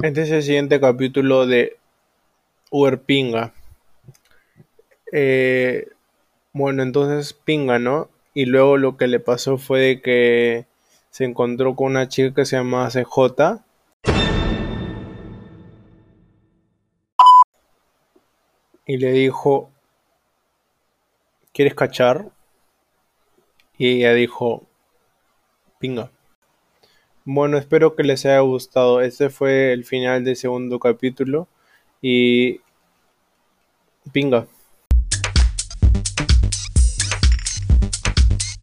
Este es el siguiente capítulo de Uber Pinga. Eh, bueno, entonces Pinga, ¿no? Y luego lo que le pasó fue que se encontró con una chica que se llamaba CJ. Y le dijo, ¿quieres cachar? Y ella dijo, pinga. Bueno, espero que les haya gustado. Este fue el final del segundo capítulo. Y pinga.